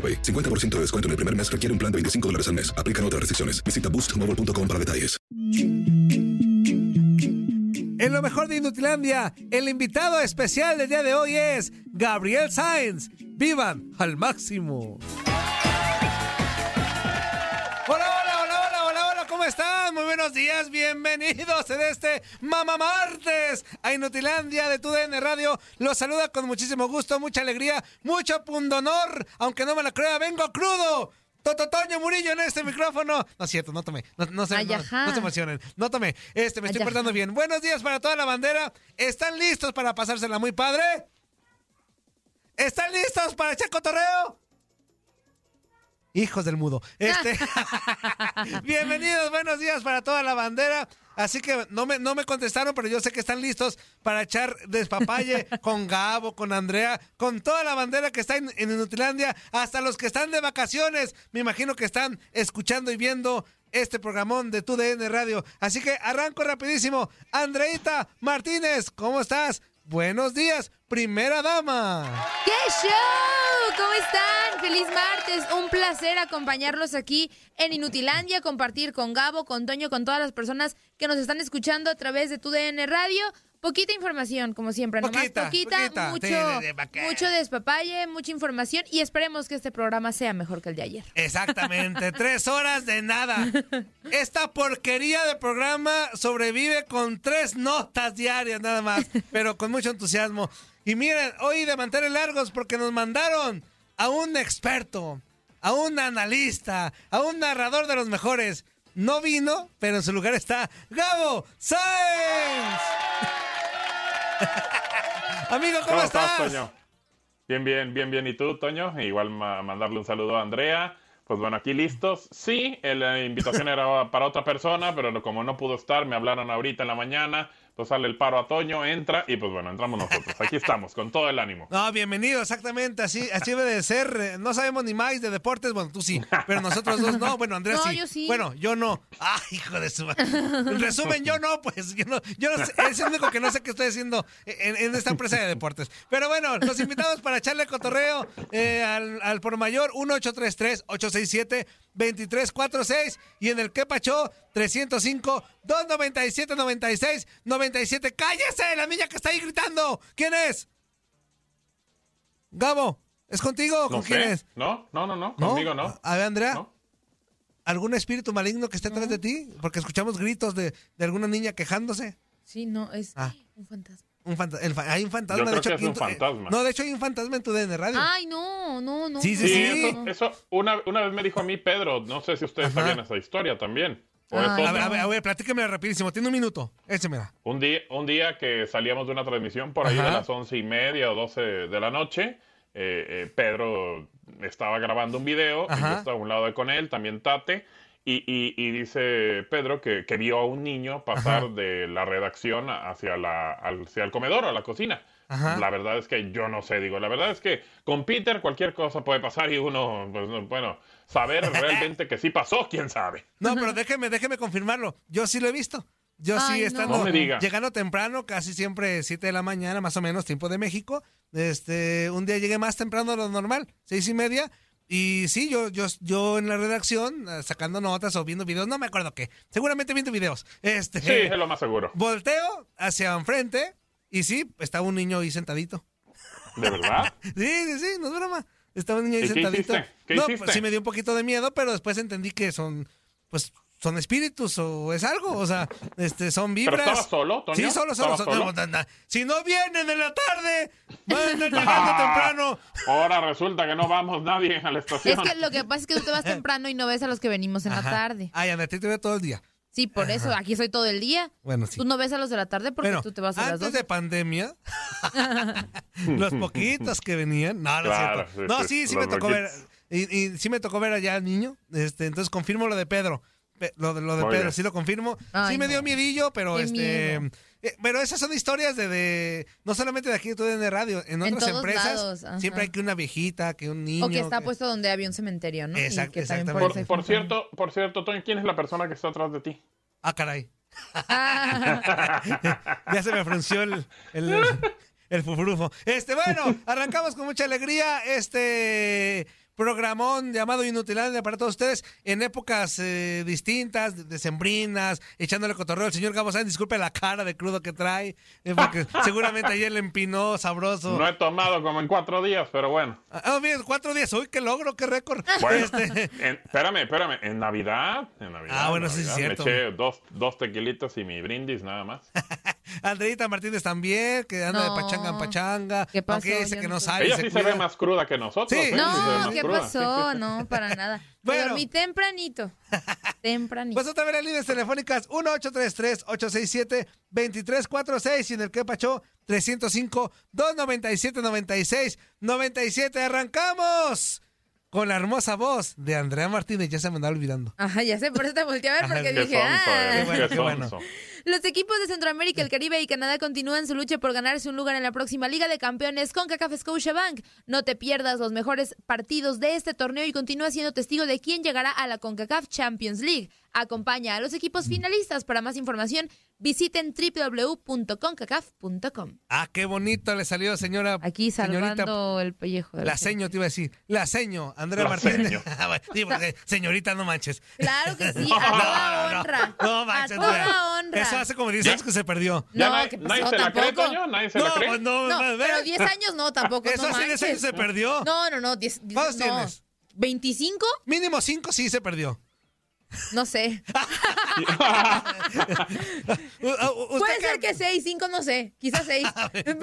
AroPay. 50% de descuento en el primer mes requiere un plan de 25 dólares al mes. Aplican otras restricciones. Visita boostmobile.com para detalles. En lo mejor de Inutilandia, el invitado especial del día de hoy es Gabriel Sainz. ¡Vivan al máximo! Están? Muy buenos días, bienvenidos en este Mama Martes a Inutilandia de TUDN Radio. Los saluda con muchísimo gusto, mucha alegría, mucho pundonor, aunque no me lo crea, vengo crudo. Tototoño Murillo en este micrófono. No es cierto, no tomé. No, no se, Ay, no, ajá. no se emocionen. No tomé. Este, me estoy portando bien. Buenos días para toda la bandera. ¿Están listos para pasársela muy padre? ¿Están listos para echar cotorreo? Hijos del mudo. Este. Bienvenidos, buenos días para toda la bandera. Así que no me, no me contestaron, pero yo sé que están listos para echar despapalle con Gabo, con Andrea, con toda la bandera que está en, en Inutilandia, hasta los que están de vacaciones. Me imagino que están escuchando y viendo este programón de Tu DN Radio. Así que arranco rapidísimo. Andreita Martínez, ¿cómo estás? Buenos días, primera dama. ¡Qué show! ¿Cómo están? Feliz martes. Un placer acompañarlos aquí en Inutilandia, compartir con Gabo, con Toño, con todas las personas que nos están escuchando a través de tu DN Radio. Poquita información, como siempre, nomás Poquita, poquita, poquita. mucho, mucho despapalle, mucha información y esperemos que este programa sea mejor que el de ayer. Exactamente, tres horas de nada. Esta porquería de programa sobrevive con tres notas diarias nada más, pero con mucho entusiasmo. Y miren, hoy de mantener largos porque nos mandaron a un experto, a un analista, a un narrador de los mejores. No vino, pero en su lugar está Gabo Sáenz. Amigo, ¿cómo, ¿Cómo estás? estás, Toño? Bien, bien, bien, bien. ¿Y tú, Toño? Igual ma- mandarle un saludo a Andrea. Pues bueno, aquí listos. Sí, la invitación era para otra persona, pero como no pudo estar, me hablaron ahorita en la mañana. Sale el paro a Toño, entra y pues bueno, entramos nosotros. Aquí estamos, con todo el ánimo. No, bienvenido, exactamente, así, así debe de ser. No sabemos ni más de deportes, bueno, tú sí, pero nosotros dos no, bueno, Andrés No, sí. yo sí. Bueno, yo no. Ah, hijo de su madre. En resumen, yo no, pues, yo no, yo no sé, es el único que no sé qué estoy haciendo en, en esta empresa de deportes. Pero bueno, los invitamos para echarle cotorreo eh, al, al por mayor 1833-867-2346 y en el que pachó 305-297-96-97. ¡Cállese! La niña que está ahí gritando. ¿Quién es? Gabo, ¿es contigo o con No quién sé. es? No, no, no, no. ¿No? Conmigo no. A ver, Andrea. No. ¿Algún espíritu maligno que esté atrás de ti? Porque escuchamos gritos de, de alguna niña quejándose. Sí, no, es Ah. un fantasma. Un fanta- el fa- hay un fantasma, Yo de creo hecho. que es un eh, fantasma. no, de hecho hay un fantasma en tu DN Radio. Ay, no, no, no. Sí, sí, Sí, sí. eso, eso una, una vez me dijo a mí Pedro, no sé si ustedes Ajá. sabían esa historia también. Ay, a ver, a ver, a ver, platíquemela rapidísimo. Tiene un minuto. Échemela. Un día, un día que salíamos de una transmisión por ahí Ajá. de las once y media o doce de la noche, eh, eh, Pedro estaba grabando un video, y yo estaba a un lado de con él, también Tate, y, y- y dice Pedro que, que vio a un niño pasar Ajá. de la redacción hacia, la, hacia el comedor, a la cocina. Ajá. La verdad es que yo no sé, digo, la verdad es que con Peter cualquier cosa puede pasar y uno, pues, no- bueno, saber realmente que sí pasó, quién sabe. No, pero déjeme, déjeme confirmarlo. Yo sí lo he visto. Yo sí Ay, no. estando No llegando temprano, casi siempre 7 de la mañana, más o menos, tiempo de México. Este, un día llegué más temprano de lo normal, seis y media. Y sí, yo, yo, yo en la redacción, eh, sacando notas o viendo videos, no me acuerdo qué. Seguramente viendo videos. Este, Sí, es lo más seguro. volteo hacia enfrente y sí, estaba un niño ahí sentadito. ¿De verdad? Sí, sí, sí, no es broma. Estaba un niño ahí ¿Y qué sentadito. hiciste? ¿Qué no, hiciste? pues sí me dio un poquito de miedo, pero después entendí que son, pues, son espíritus o es algo, o sea, este, son ¿Pero vibras. estabas solo, Toño? Sí, solo, solo. ¿Estabas solo. solo? No, no, no. Si no vienen en la tarde, van Ah, temprano. Ahora resulta que no vamos nadie a la Es estación. que lo que pasa es que tú te vas temprano y no ves a los que venimos en la tarde. Ay, Ana, a ti te veo todo el día. Sí, por eso, aquí soy todo el día. Bueno, sí. Tú no ves a los de la tarde porque Bueno, tú te vas a las antes dos. de pandemia, los poquitos que venían, no, no Claro, es cierto. sí, No, sí, sí, me tocó ver, y, y sí me tocó ver allá al niño, este, entonces confirmo lo de Pedro, Pe- lo de, lo de Muy Pedro, bien. sí lo confirmo, Ay, sí me dio miedillo, pero Qué este, miedo. eh, pero esas son historias de, de, no solamente de aquí, tú de radio, en En otras empresas, lados, siempre hay que una viejita, que un niño. O que está que- puesto donde había un cementerio, ¿no? Y Exacto, que también exactamente. Por, cierto, por cierto, Toño, ¿quién es la persona que está atrás de ti? Ah, caray. Ah, ya se me frunció el, el, el, el fufurufo. Este, bueno, arrancamos con mucha alegría este programón llamado Inutilandia para todos ustedes en épocas eh, distintas, decembrinas, echándole cotorreo al señor Gabo Sáenz. Disculpe la cara de crudo que trae, eh, porque seguramente ayer le empinó sabroso. No he tomado como en cuatro días, pero bueno. Ah, bien, cuatro días. Uy, qué logro, qué récord. Bueno, Este, en- espérame, espérame. En Navidad, en Navidad. Ah, bueno, en sí, es Navidad, cierto. Me eché dos, dos tequilitos y mi brindis nada más. Andreita Martínez también, que anda de No. pachanga en pachanga. ¿Qué pasó? Aunque dice que no sabe. Ella sí se ve más cruda que nosotros. Sí. ¿eh? Sí no, más ¿qué cruda. pasó? No, para nada. Me Bueno. dormí tempranito. Tempranito. Pues otra vez las líneas telefónicas 1-833-867-2346 y en el que pachó 305-297-96-97. ¡Arrancamos! Con la hermosa voz de Andrea Martínez. Ya se me andaba olvidando. Ajá, ya sé, por eso te volteé a ver porque Qué dije, sonso ah. bueno, qué qué bueno. Los equipos de Centroamérica, el Caribe y Canadá continúan su lucha por ganarse un lugar en la próxima Liga de Campeones con CACAF Scotiabank. No te pierdas los mejores partidos de este torneo y continúa siendo testigo de quién llegará a la CONCACAF Champions League. Acompaña a los equipos finalistas. Para más información, visiten www.concacaf.com. Ah, qué bonito le salió, señora. Aquí señorita. salvando el pellejo. La gente. seño te iba a decir. La seño, Andrea La Martínez. seño. Ah, bueno, sí, porque, señorita, no manches. Claro que sí, a toda No, no, honra. no a manches, toda Andrea. honra. Eso hace como 10 años que se perdió. ¿Ya No, nadie- ¿qué nadie pasó? se la cree, Tampoco. Toño? ¿Nadie se No, la cree? no, No, a pero 10 años no, tampoco. Eso no hace 10 años manches. se perdió. No, no, no. 10, ¿Cuántos no. tienes? ¿25? Mínimo 5 sí se perdió. No sé. Puede ser que 6, 5 no sé. Quizás 6. A ver,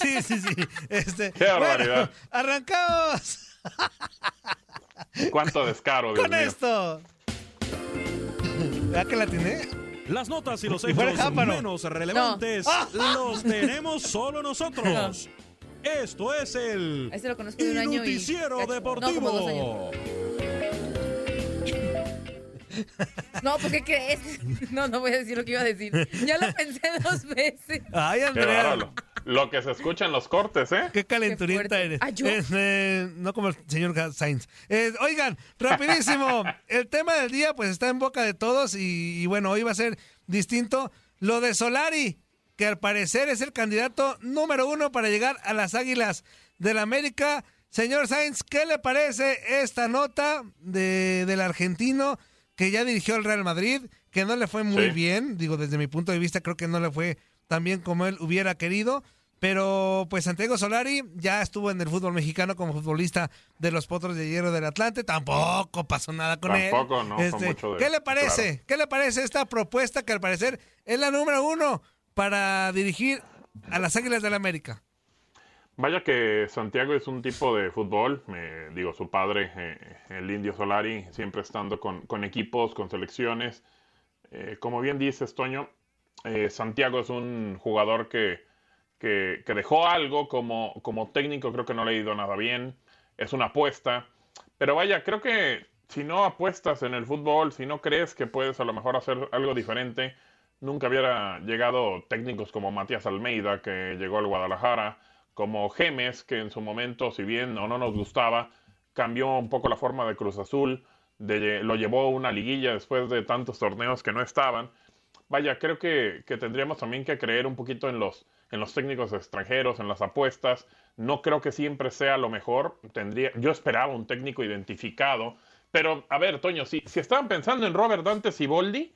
Sí, sí, sí. Este, Qué barbaridad. bueno, arrancamos ¿Cuánto descaro, Dios con mío? esto. ¿Ya que la tiene? Las notas y los hechos menos relevantes los tenemos solo nosotros. Esto es el Este lo conozco de un año y Noticiero. Deportivo. No, como dos años. No, ¿por qué crees? No, no voy a decir lo que iba a decir. Ya lo pensé dos veces. Ay, Andrea. Lo que se escucha en los cortes, ¿eh? Qué fuerte. eres. Ah. Este, no como el señor Sainz. Eh, oigan, rapidísimo. el tema del día pues está en boca de todos y, y bueno, hoy va a ser distinto. Lo de Solari, que al parecer es el candidato número uno para llegar a las Águilas del América. Señor Sainz, ¿qué le parece esta nota de, del argentino que ya dirigió al Real Madrid, que no le fue muy Sí. bien? Digo, desde mi punto de vista creo que no le fue tan bien como él hubiera querido. Pero pues Santiago Solari ya estuvo en el fútbol mexicano como futbolista de los Potros de Hierro del Atlante. Tampoco pasó nada con él. Tampoco, no, con Este, mucho de- ¿Qué le parece? claro. ¿Qué le parece esta propuesta que al parecer es la número uno para dirigir a las Águilas del América? Vaya que Santiago es un tipo de fútbol, me digo, su padre, eh, el Indio Solari, siempre estando con, con equipos, con selecciones. Eh, como bien dices, Toño, eh, Santiago es un jugador que, que, que dejó algo como, como técnico, creo que no le ha ido nada bien, es una apuesta, pero vaya, creo que si no apuestas en el fútbol, si no crees que puedes a lo mejor hacer algo diferente, nunca hubiera llegado técnicos como Matías Almeida, que llegó al Guadalajara, como Gemes, que en su momento, si bien o no nos gustaba, cambió un poco la forma de Cruz Azul, de, lo llevó a una liguilla después de tantos torneos que no estaban. Vaya, creo que, que tendríamos también que creer un poquito en los, en los técnicos extranjeros, en las apuestas. No creo que siempre sea lo mejor. Tendría, yo esperaba un técnico identificado. Pero, a ver, Toño, si, si estaban pensando en Robert Dante Siboldi,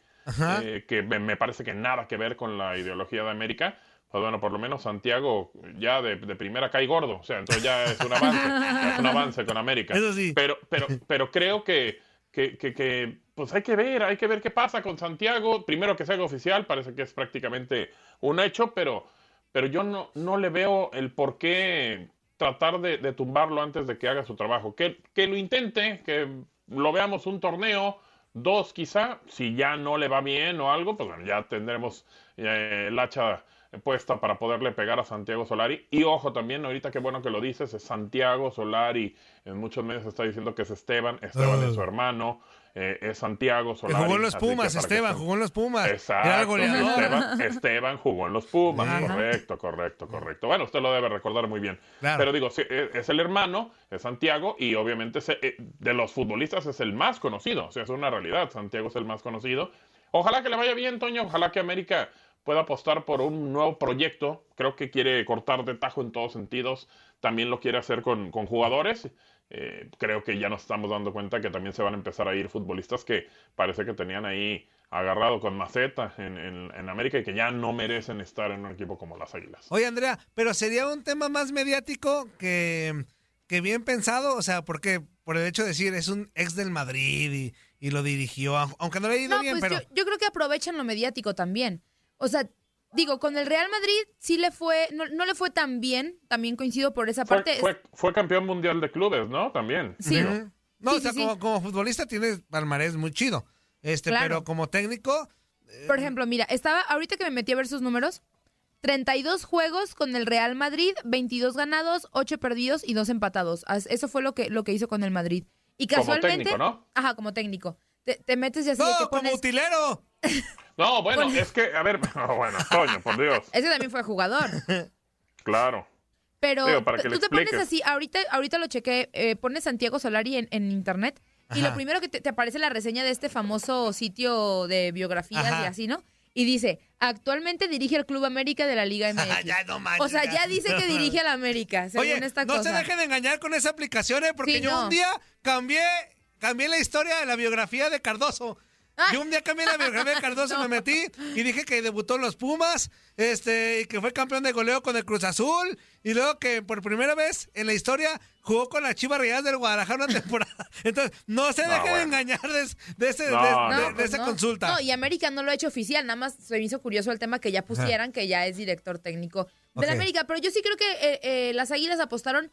eh, que me, me, parece que nada que ver con la ideología de América, pues bueno, por lo menos Santiago ya de, de primera cae gordo. O sea, entonces ya es un avance, es un avance con América. Eso sí. Pero, pero, pero creo que, que, que, que, pues hay que ver, hay que ver qué pasa con Santiago. Primero que se haga oficial, parece que es prácticamente un hecho, pero pero yo no, no le veo el por qué tratar de, de, tumbarlo antes de que haga su trabajo. Que, que lo intente, que lo veamos un torneo, dos quizá, si ya no le va bien o algo, pues bueno, ya tendremos eh, el hacha puesta para poderle pegar a Santiago Solari. Y ojo también, ahorita qué bueno que lo dices, es Santiago Solari, en muchos medios está diciendo que es Esteban, Esteban uh. es su hermano, eh, es Santiago Solari. Jugó en los Pumas, Esteban, jugó en los Pumas. Exacto, Esteban, Esteban, jugó en los Pumas, Ajá. correcto, correcto, correcto. Bueno, usted lo debe recordar muy bien. Claro. Pero digo, sí, es el hermano, es Santiago, y obviamente eh, de los futbolistas es el más conocido, o sea, es una realidad, Santiago es el más conocido. Ojalá que le vaya bien, Toño, ojalá que América pueda apostar por un nuevo proyecto. Creo que quiere cortar de tajo en todos sentidos. También lo quiere hacer con, con jugadores. Eh, creo que ya nos estamos dando cuenta que también se van a empezar a ir futbolistas que parece que tenían ahí agarrado con maceta en, en, en, América y que ya no merecen estar en un equipo como las Águilas. Oye, Andrea, pero sería un tema más mediático que, que bien pensado, o sea, porque por el hecho de decir es un ex del Madrid y, y lo dirigió, aunque no le ha ido no, bien, pues pero... Yo, yo creo que aprovechan lo mediático también. O sea, digo, con el Real Madrid sí le fue, no, no, le fue tan bien, también coincido por esa fue, parte. Fue, fue, campeón mundial de clubes, ¿no? También. Sí. Digo. No, sí, o sea, sí, como, sí. como, futbolista tiene palmarés muy chido. Este, claro. pero como técnico. Eh... Por ejemplo, mira, estaba, ahorita que me metí a ver sus números, 32 juegos con el Real Madrid, 22 ganados, 8 perdidos y 2 empatados. Eso fue lo que, lo que hizo con el Madrid. Y casualmente. Como técnico, ¿no? Ajá, como técnico. Te, te metes y así no, de que pones... como utilero. No, bueno, es que, a ver, oh, bueno, Toño, por Dios. Ese también fue jugador. Claro. Pero Digo, para que tú te pones así, ahorita, ahorita lo chequé, eh, pones Santiago Solari en, en internet Ajá. y lo primero que te, te, aparece la reseña de este famoso sitio de biografías Ajá. y así, ¿no? Y dice, actualmente dirige el Club América de la Liga MX. ya, no manches, o sea, ya dice que dirige al América, según Oye, esta no cosa. se dejen de engañar con esa aplicación, ¿eh? Porque Sí, yo no. un día cambié, cambié la historia de la biografía de Cardoso. Yo un día cambié la biografía de Cardoso, No. me metí y dije que debutó en los Pumas, este, y que fue campeón de goleo con el Cruz Azul, y luego que por primera vez en la historia jugó con las Chivas Rayadas del Guadalajara una temporada. Entonces, no se No, dejen de engañar de, de ese, No, de, no, de- no, de pues esa no. consulta. No, y América no lo ha hecho oficial, nada más se me hizo curioso el tema que ya pusieran que ya es director técnico de la. América, pero yo sí creo que eh, eh, las Águilas apostaron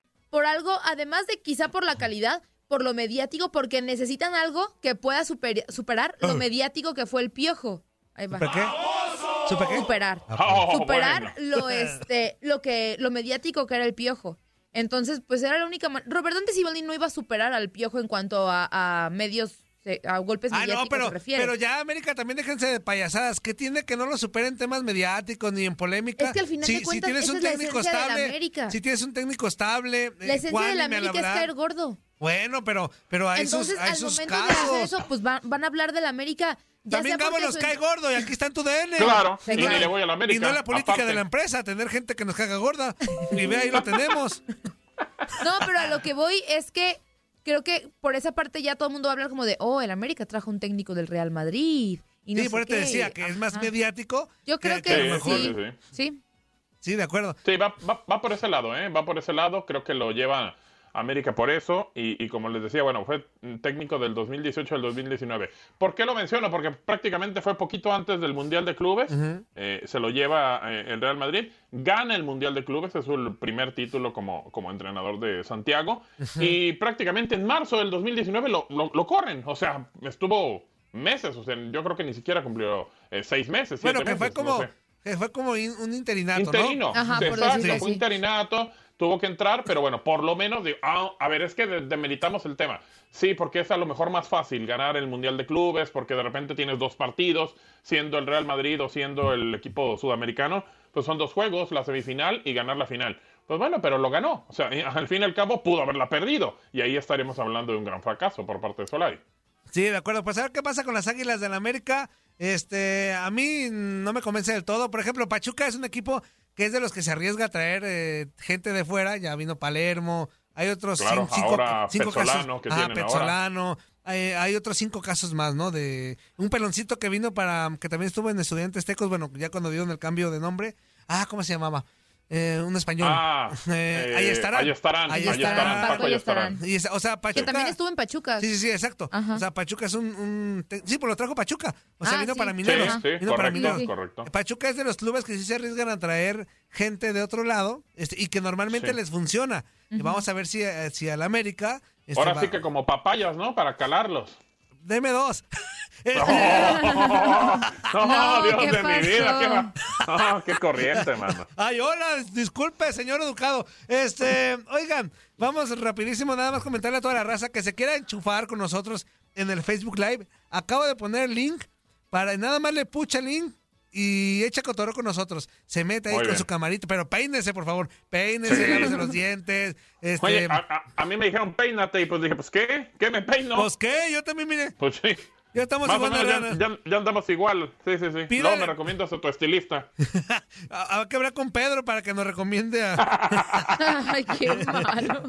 Por algo, además de quizá por la calidad, por lo mediático, porque necesitan algo que pueda super- superar lo mediático que fue el piojo. Ahí va. ¿Para qué? ¿Supe qué? Superar. Oh, superar bueno. lo este, lo que, lo mediático que era el piojo. Entonces, pues era la única manera. Robert Dante Siboldi no iba a superar al piojo en cuanto a, a medios, a golpes Ah, mediáticos no, pero, se refiere. pero ya América también déjense de payasadas. ¿Qué tiene que no lo superen temas mediáticos ni en polémica? Es que al final si, de si cuentas, tienes esa un es técnico estable, América. si tienes un técnico estable, la esencia Juan de la América es caer gordo. Bueno, pero, pero hay Entonces, sus, hay al sus momento de casos. eso, pues van, van a hablar de la América Ya También Gabo nos cae gordo y aquí está en tu DN. Claro, Sí, y claro. ni le voy a la América. Y no es la política aparte. de la empresa, tener gente que nos caga gorda. Y ve, ahí lo tenemos. No, pero a lo que voy es que creo que por esa parte ya todo el mundo va a hablar como de, oh, el América trajo un técnico del Real Madrid. Y no sí, sé por eso te decía que es más mediático. Yo creo que que, mejor. sí, sí, sí. Sí, de acuerdo. Sí, va, va, va por ese lado, ¿eh? Va por ese lado. Creo que lo lleva América por eso. Y, y como les decía, bueno, fue técnico del 2018 al 2019. ¿Por qué lo menciono? Porque prácticamente fue poquito antes del Mundial de Clubes. Eh, se lo lleva eh, el Real Madrid. Gana el Mundial de Clubes. Es su primer título como, como entrenador de Santiago. Y prácticamente en marzo del 2019 lo, lo, lo corren. O sea, estuvo meses. O sea, yo creo que ni siquiera cumplió eh, seis meses. Bueno, siete que fue meses, no como, sé. que fue como in- un interinato, Interino. Ajá, por Exacto, decirlo fue así. interinato, tuvo que entrar, pero bueno, por lo menos, digo, ah, a ver, es que de- demeritamos el tema. Sí, porque es a lo mejor más fácil ganar el Mundial de Clubes, porque de repente tienes dos partidos, siendo el Real Madrid o siendo el equipo sudamericano, pues son dos juegos, la semifinal y ganar la final. Pues bueno, pero lo ganó. O sea, al fin y al cabo pudo haberla perdido. Y ahí estaríamos hablando de un gran fracaso por parte de Solari. Sí, de acuerdo. Pues a ver qué pasa con las Águilas del la América. Este, a mí no me convence del todo. Por ejemplo, Pachuca es un equipo que es de los que se arriesga a traer eh, gente de fuera. Ya vino Palermo. Hay otros Claro, cin- cinco, ahora cinco Pezzolano, casos. que Ajá, tienen ahora. Pezzolano. Hay, hay otros cinco casos más, ¿no? De un peloncito que vino para, que también estuvo en Estudiantes Tecos, bueno, ya cuando dieron el cambio de nombre. Ah, ¿cómo se llamaba? Eh, un español. Ah, Eh, eh, ahí estarán. ahí estarán, Ahí ahí estarán. Paco ahí estarán. Y es- o sea, Pachuca. Que también estuvo en Pachuca. Sí, sí, sí, exacto. Ajá. O sea, Pachuca es un... un te- sí, pues lo trajo Pachuca. O sea, Ah, vino sí. para Sí, Mineros. sí, vino para correcto, Mineros. correcto. Pachuca es de los clubes que sí se arriesgan a traer gente de otro lado este, y que normalmente Sí. les funciona. Y vamos a ver si, eh, si al América... este, Ahora va- sí que como papayas, ¿no? Para calarlos. Deme dos. Este, No, No, Dios ¿qué de mi vida, qué corriente, mano. Ay, hola, disculpe, señor educado. Este, oigan, vamos rapidísimo, nada más comentarle a toda la raza que se quiera enchufar con nosotros en el Facebook Live. Acabo de poner el link para nada más le pucha el link y echa cotorro con nosotros. Se mete ahí Muy con bien. su camarita, pero peínese, por favor. Peínese, Sí. lávese los dientes. Este, Oye, a, a- a mí me dijeron peínate y pues dije, pues ¿qué? ¿Qué me peino? pues qué, yo también mire, Pues sí. ya estamos Más igual menos ya, ya- ya andamos igual. Sí, sí, sí. Pídale- Luego me recomiendas a tu estilista. A, a que hablar con Pedro para que nos recomiende a Ay, qué malo.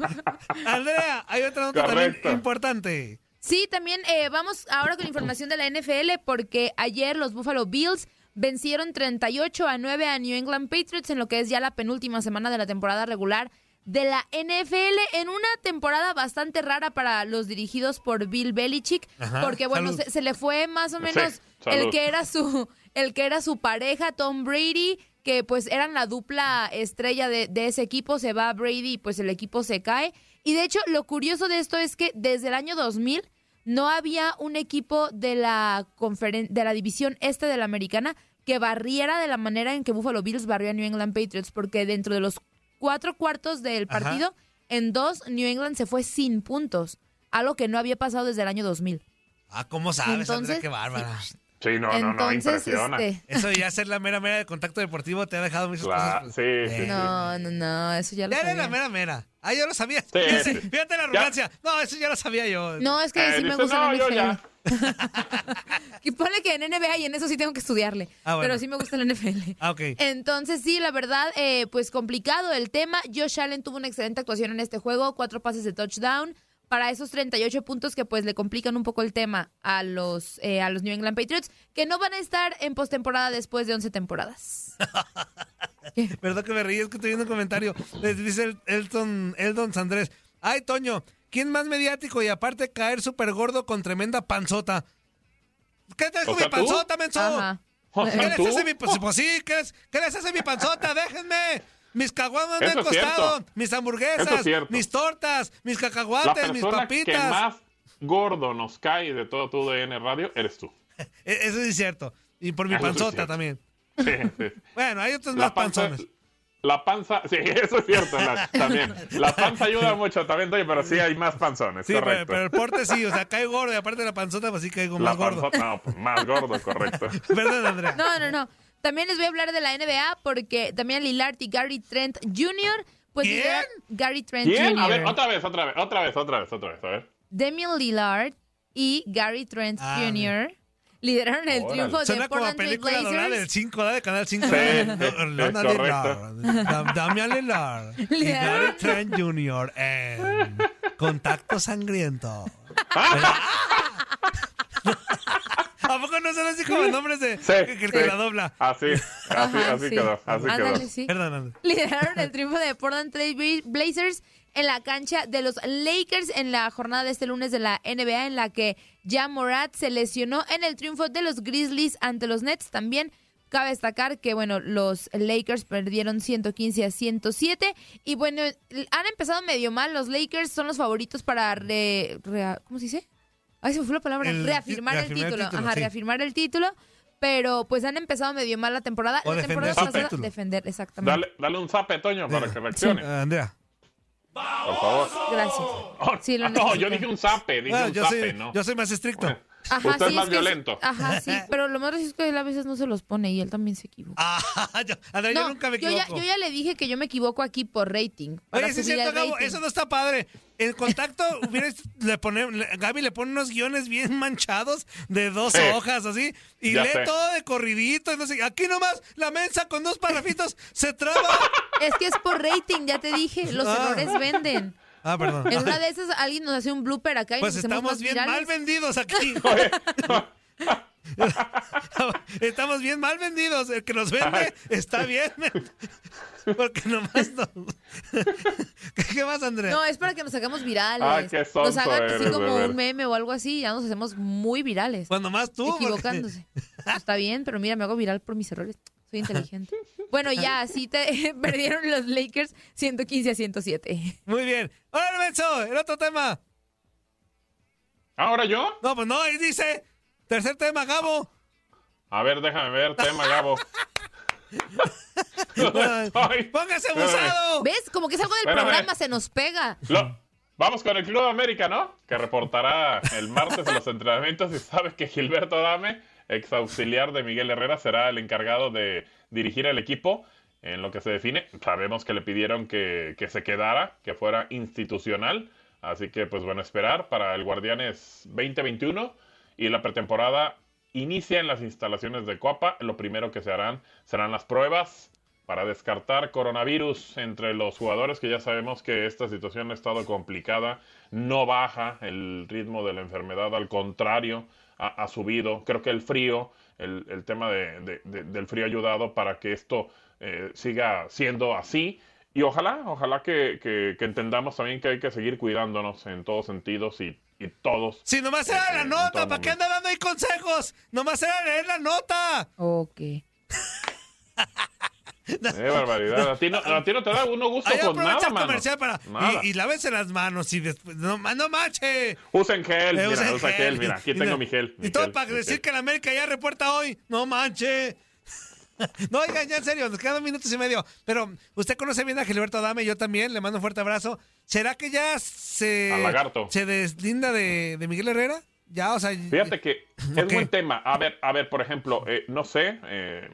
Andrea. Hay otra nota Correcto. también importante. Sí, también eh, vamos ahora con la información de la NFL porque ayer los Buffalo Bills vencieron 38 a 9 a New England Patriots en lo que es ya la penúltima semana de la temporada regular de la NFL en una temporada bastante rara para los dirigidos por Bill Belichick Ajá, porque bueno, se, se le fue más o menos Sí, el que era su el que era su pareja Tom Brady que pues eran la dupla estrella de, de ese equipo, se va Brady y pues el equipo se cae. Y de hecho, lo curioso de esto es que desde el año 2000 no había un equipo de la, conferen- de la división este de la americana que barriera de la manera en que Buffalo Bills barrió a New England Patriots, porque dentro de los cuatro cuartos del Ajá. partido, en dos, New England se fue sin puntos, algo que no había pasado desde el año 2000. Ah, ¿cómo sabes, Andrea? Entonces, Qué bárbara. Sí, no, no, no, Entonces, impresiona. este, Eso de ya ser la mera mera de contacto deportivo te ha dejado muchas Claro, cosas. sí, Eh, sí, sí. no, no, no, eso ya lo Ya era la sabía. mera mera. Ah, yo lo sabía. Sí, Fíjate, sí. fíjate la arrogancia. No, eso ya lo sabía yo. No, es que Eh, sí me dice, gusta no, la yo NFL. ya. Y pone que en NBA y en eso sí tengo que estudiarle. Ah, bueno. Pero sí me gusta la NFL. Ah, ok. Entonces, sí, la verdad, eh, pues complicado el tema. Josh Allen tuvo una excelente actuación en este juego, cuatro pases de touchdown. Para esos 38 puntos que pues le complican un poco el tema a los, eh, a los New England Patriots, que no van a estar en postemporada después de 11 temporadas. Perdón que me reí, es que estoy viendo un comentario. Les dice el Elton, Eldon Sandrés. Ay, Toño, ¿quién más mediático y aparte caer súper gordo con tremenda panzota? ¿Qué te O con mi ¿tú? panzota, menso? Ajá. O ¿Qué sea, les ¿tú? hace mi pues, pues sí, ¿qué les, qué les hace mi panzota? Déjenme. Mis caguamas me Eso han es costado, cierto. mis Eso hamburguesas, es cierto. mis tortas, mis La cacahuates, mis persona que papitas. más gordo nos cae de todo tu DN Radio eres tú. E- Eso sí es cierto. Y por mi Eso panzota también. Sí, sí. Bueno, hay otros más La panza, panzones. la panza, sí, eso es cierto, la- también. La panza ayuda mucho también, Toño, pero sí hay más panzones, Sí, pero, correcto. pero el porte sí, o sea, cae gordo y aparte de la panzota, pues sí caigo la más gordo. panzota, no, pues, más gordo, correcto. Perdón, Andrea. No, no, no. También les voy a hablar de la NBA porque también Lillard y Gary Trent Jr. Pues ¿Quién? Gary Trent ¿Quién? A ver, Jr. otra vez, otra vez, otra vez, otra vez, otra vez, a ver. Damian Lillard y Gary Trent Ah, Jr. lideraron el Órale. triunfo de Suena como a Portland Trail película dorada del Blazers. 5, ¿verdad? De Canal 5. Sí, es Lillard, Dam- Damian Lillard y. Gary Trent Jr. en Contacto Sangriento. ¿A poco no son así como nombres de Sí, que, que el que sí. la dobla? Así, así, Ajá, así sí. quedó, así Ándale, quedó. sí. Perdón, lideraron el triunfo de Portland Trail Bla- Blazers en la cancha de los Lakers en la jornada de este lunes de la NBA en la que ya Morat se lesionó en el triunfo de los Grizzlies ante los Nets. También cabe destacar que bueno, los Lakers perdieron 115 a 107 y bueno, han empezado medio mal. Los Lakers son los favoritos para re, rea- ¿cómo se dice? Ay, se fue la palabra. El- reafirmar, el título. Ajá, sí. reafirmar el título. Pero pues han empezado medio mal la temporada. O la defender temporada pasada, defender, exactamente. Dale, dale un zape, Toño, para que reaccione, Ah, Andrea. por favor. Gracias. Oh, Sí, lo no, necesito. yo dije un zape, dije Ah, un yo, zape, soy, ¿no? yo soy más estricto. Ajá, Usted es sí, más que violento. ajá, sí, pero lo más gracioso es que él a veces no se los pone y él también se equivoca. Ah, yo, Andrea, yo No, nunca me yo ya, equivoco. yo ya le dije que yo me equivoco aquí por rating. Oye, sí cierto, Gabo, eso no está padre. En contacto, le pone, le- Gaby le pone unos guiones bien manchados de dos Sí. hojas, así, y Ya lee sé. todo de corridito. y No sé, aquí nomás la mensa con dos parrafitos se traba. Es que es por rating, ya te dije, los Ah. errores venden. Ah, perdón. En una de esas alguien nos hace un blooper acá y Pues nos hacemos estamos bien virales. mal vendidos aquí. Estamos bien mal vendidos. El que nos vende está bien. Porque nomás no. ¿Qué, más, Andrea? No, es para que nos hagamos virales. Ay, qué sonso nos hagan así eres, como un meme o algo así, ya nos hacemos muy virales. Cuando más tú. porque- equivocándose. Está bien, pero mira, me hago viral por mis errores. Soy inteligente. Bueno, ya, así te perdieron los Lakers 115 a 107. Muy bien. ¡Hola, Menso! El otro tema. ¿Ahora yo? No, pues no, ahí dice. Tercer tema, Gabo. A ver, déjame ver, tema, Gabo. Ay, ¡Póngase abusado! ¿Ves? Como que es algo del Espérame. programa, se nos pega. Lo- vamos con el Club América, ¿no? Que reportará el martes en los entrenamientos y sabes que Gilberto Dame, ex auxiliar de Miguel Herrera, será el encargado de dirigir el equipo en lo que se define. Sabemos que le pidieron que, que se quedara, que fuera institucional. Así que, pues bueno, esperar para el Guardianes 2021 y la pretemporada inicia en las instalaciones de Coapa. Lo primero que se harán serán las pruebas para descartar coronavirus entre los jugadores, que ya sabemos que esta situación ha estado complicada, no baja el ritmo de la enfermedad, al contrario, ha, ha subido. Creo que el frío, el, el tema de- de- de- del frío ha ayudado para que esto eh, siga siendo así. Y ojalá, ojalá que, que- que entendamos también que hay que seguir cuidándonos en todos sentidos y, y todos. Si nomás era Eh, la nota, ¿para qué anda dando ahí consejos? Nomás era leer la nota. Ok. ¡Qué barbaridad! A ti no, a ti no te da uno gusto Ahí con nada, el mano. comercial para. Nada. Y, y lávense las manos y después. No, no manche. Usen gel, Eh, mira, usen usa gel, mira, aquí Y tengo no- mi gel. Y todo gel, para decir gel. que la América ya reporta hoy. No manche. No, oigan, ya en serio, nos quedan dos minutos y medio. Pero usted conoce bien a Gilberto Dame, yo también, le mando un fuerte abrazo. ¿Será que ya se. Se deslinda de, de Miguel Herrera? Ya, o sea. Fíjate que es buen tema. A ver, a ver, por ejemplo, eh, no sé, eh,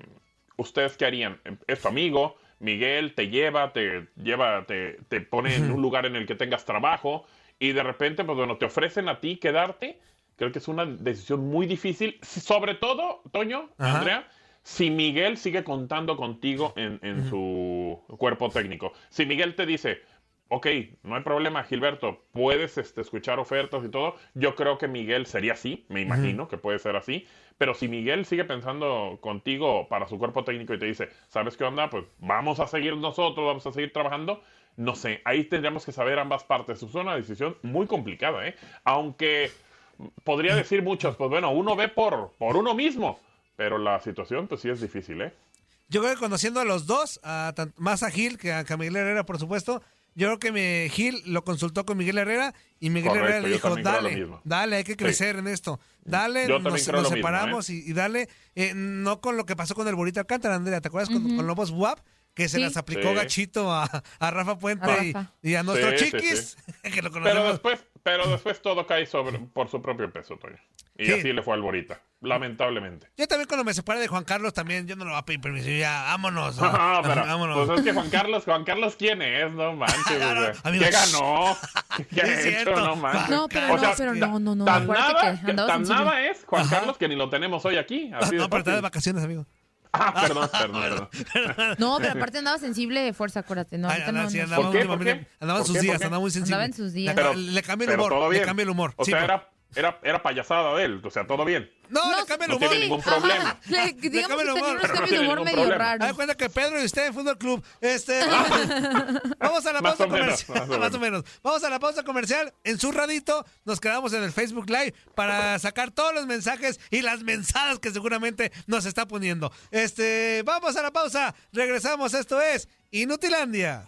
¿ustedes qué harían? Es tu amigo, Miguel te lleva, te lleva, te, te pone en un lugar en el que tengas trabajo y de repente, pues bueno, te ofrecen a ti quedarte. Creo que es una decisión muy difícil, sobre todo, Toño, Ajá. Andrea, si Miguel sigue contando contigo en, en su cuerpo técnico. Si Miguel te dice, ok, no hay problema, Gilberto, puedes este, escuchar ofertas y todo, yo creo que Miguel sería así, me imagino que puede ser así, pero si Miguel sigue pensando contigo para su cuerpo técnico y te dice, ¿sabes qué onda? Pues vamos a seguir nosotros, vamos a seguir trabajando, no sé, ahí tendríamos que saber ambas partes. Es una decisión muy complicada, ¿eh? Aunque podría decir muchos, pues bueno, uno ve por, por uno mismo, pero la situación pues sí es difícil, ¿eh? Yo creo que conociendo a los dos, a más a Gil que a, que a Miguel Herrera, por supuesto, yo creo que me, Gil lo consultó con Miguel Herrera y Miguel Correcto, Herrera le dijo, dale, mismo". dale, hay que crecer en esto. Dale, nos, mismo, separamos y, y dale, eh, no con lo que pasó con el Burrito Alcántara, Andrea, ¿te acuerdas con, con Lobos WAP? Que se Sí. las aplicó Sí. gachito a, a Rafa Puente A y, Rafa. y a nuestro Sí, sí, chiquis, que lo Pero conocemos. después, pero después todo cae sobre, por su propio peso, Toño. Y Sí. así le fue al Borita, lamentablemente. Yo también cuando me separé de Juan Carlos también, yo no lo voy a pedir permiso, ya, vámonos. No, pero, vámonos. pues es que Juan Carlos, Juan Carlos, ¿quién es? No manches, o sea, amigo. ¿qué ganó? ¿Qué ha hecho? No manches. No, pero O no, sea, pero no, no, no. Tan nada, que tan nada es Juan Ajá. Carlos que ni lo tenemos hoy aquí. Así no, de pero está de vacaciones, amigo. Ah, perdón, perdón, perdón. No, pero aparte andaba sensible de fuerza, acuérdate. No, Ay, andaba, no, sí, no. andaba ¿Por qué? ¿Por qué? andaba en ¿Por sus qué? días, andaba muy sensible. Andaba en sus días. Le- Pero- le, cambia el humor, le bien. cambia el humor. O Sí, sea, pero- era, era, era payasada de él, o sea, todo bien. No, No, le cambia el no humor. tiene ningún Ajá. problema. Le- digamos que humor. unos no de tiene humor ningún medio problema. raros. Haz cuenta que Pedro y usted en Fútbol Club. Este, vamos a la Más pausa menos, comercial. más o Más o menos. Vamos a la pausa comercial. En su radito nos quedamos en el Facebook Live para sacar todos los mensajes y las mensadas que seguramente nos está poniendo. Este, vamos a la pausa. Regresamos. Esto es Inutilandia.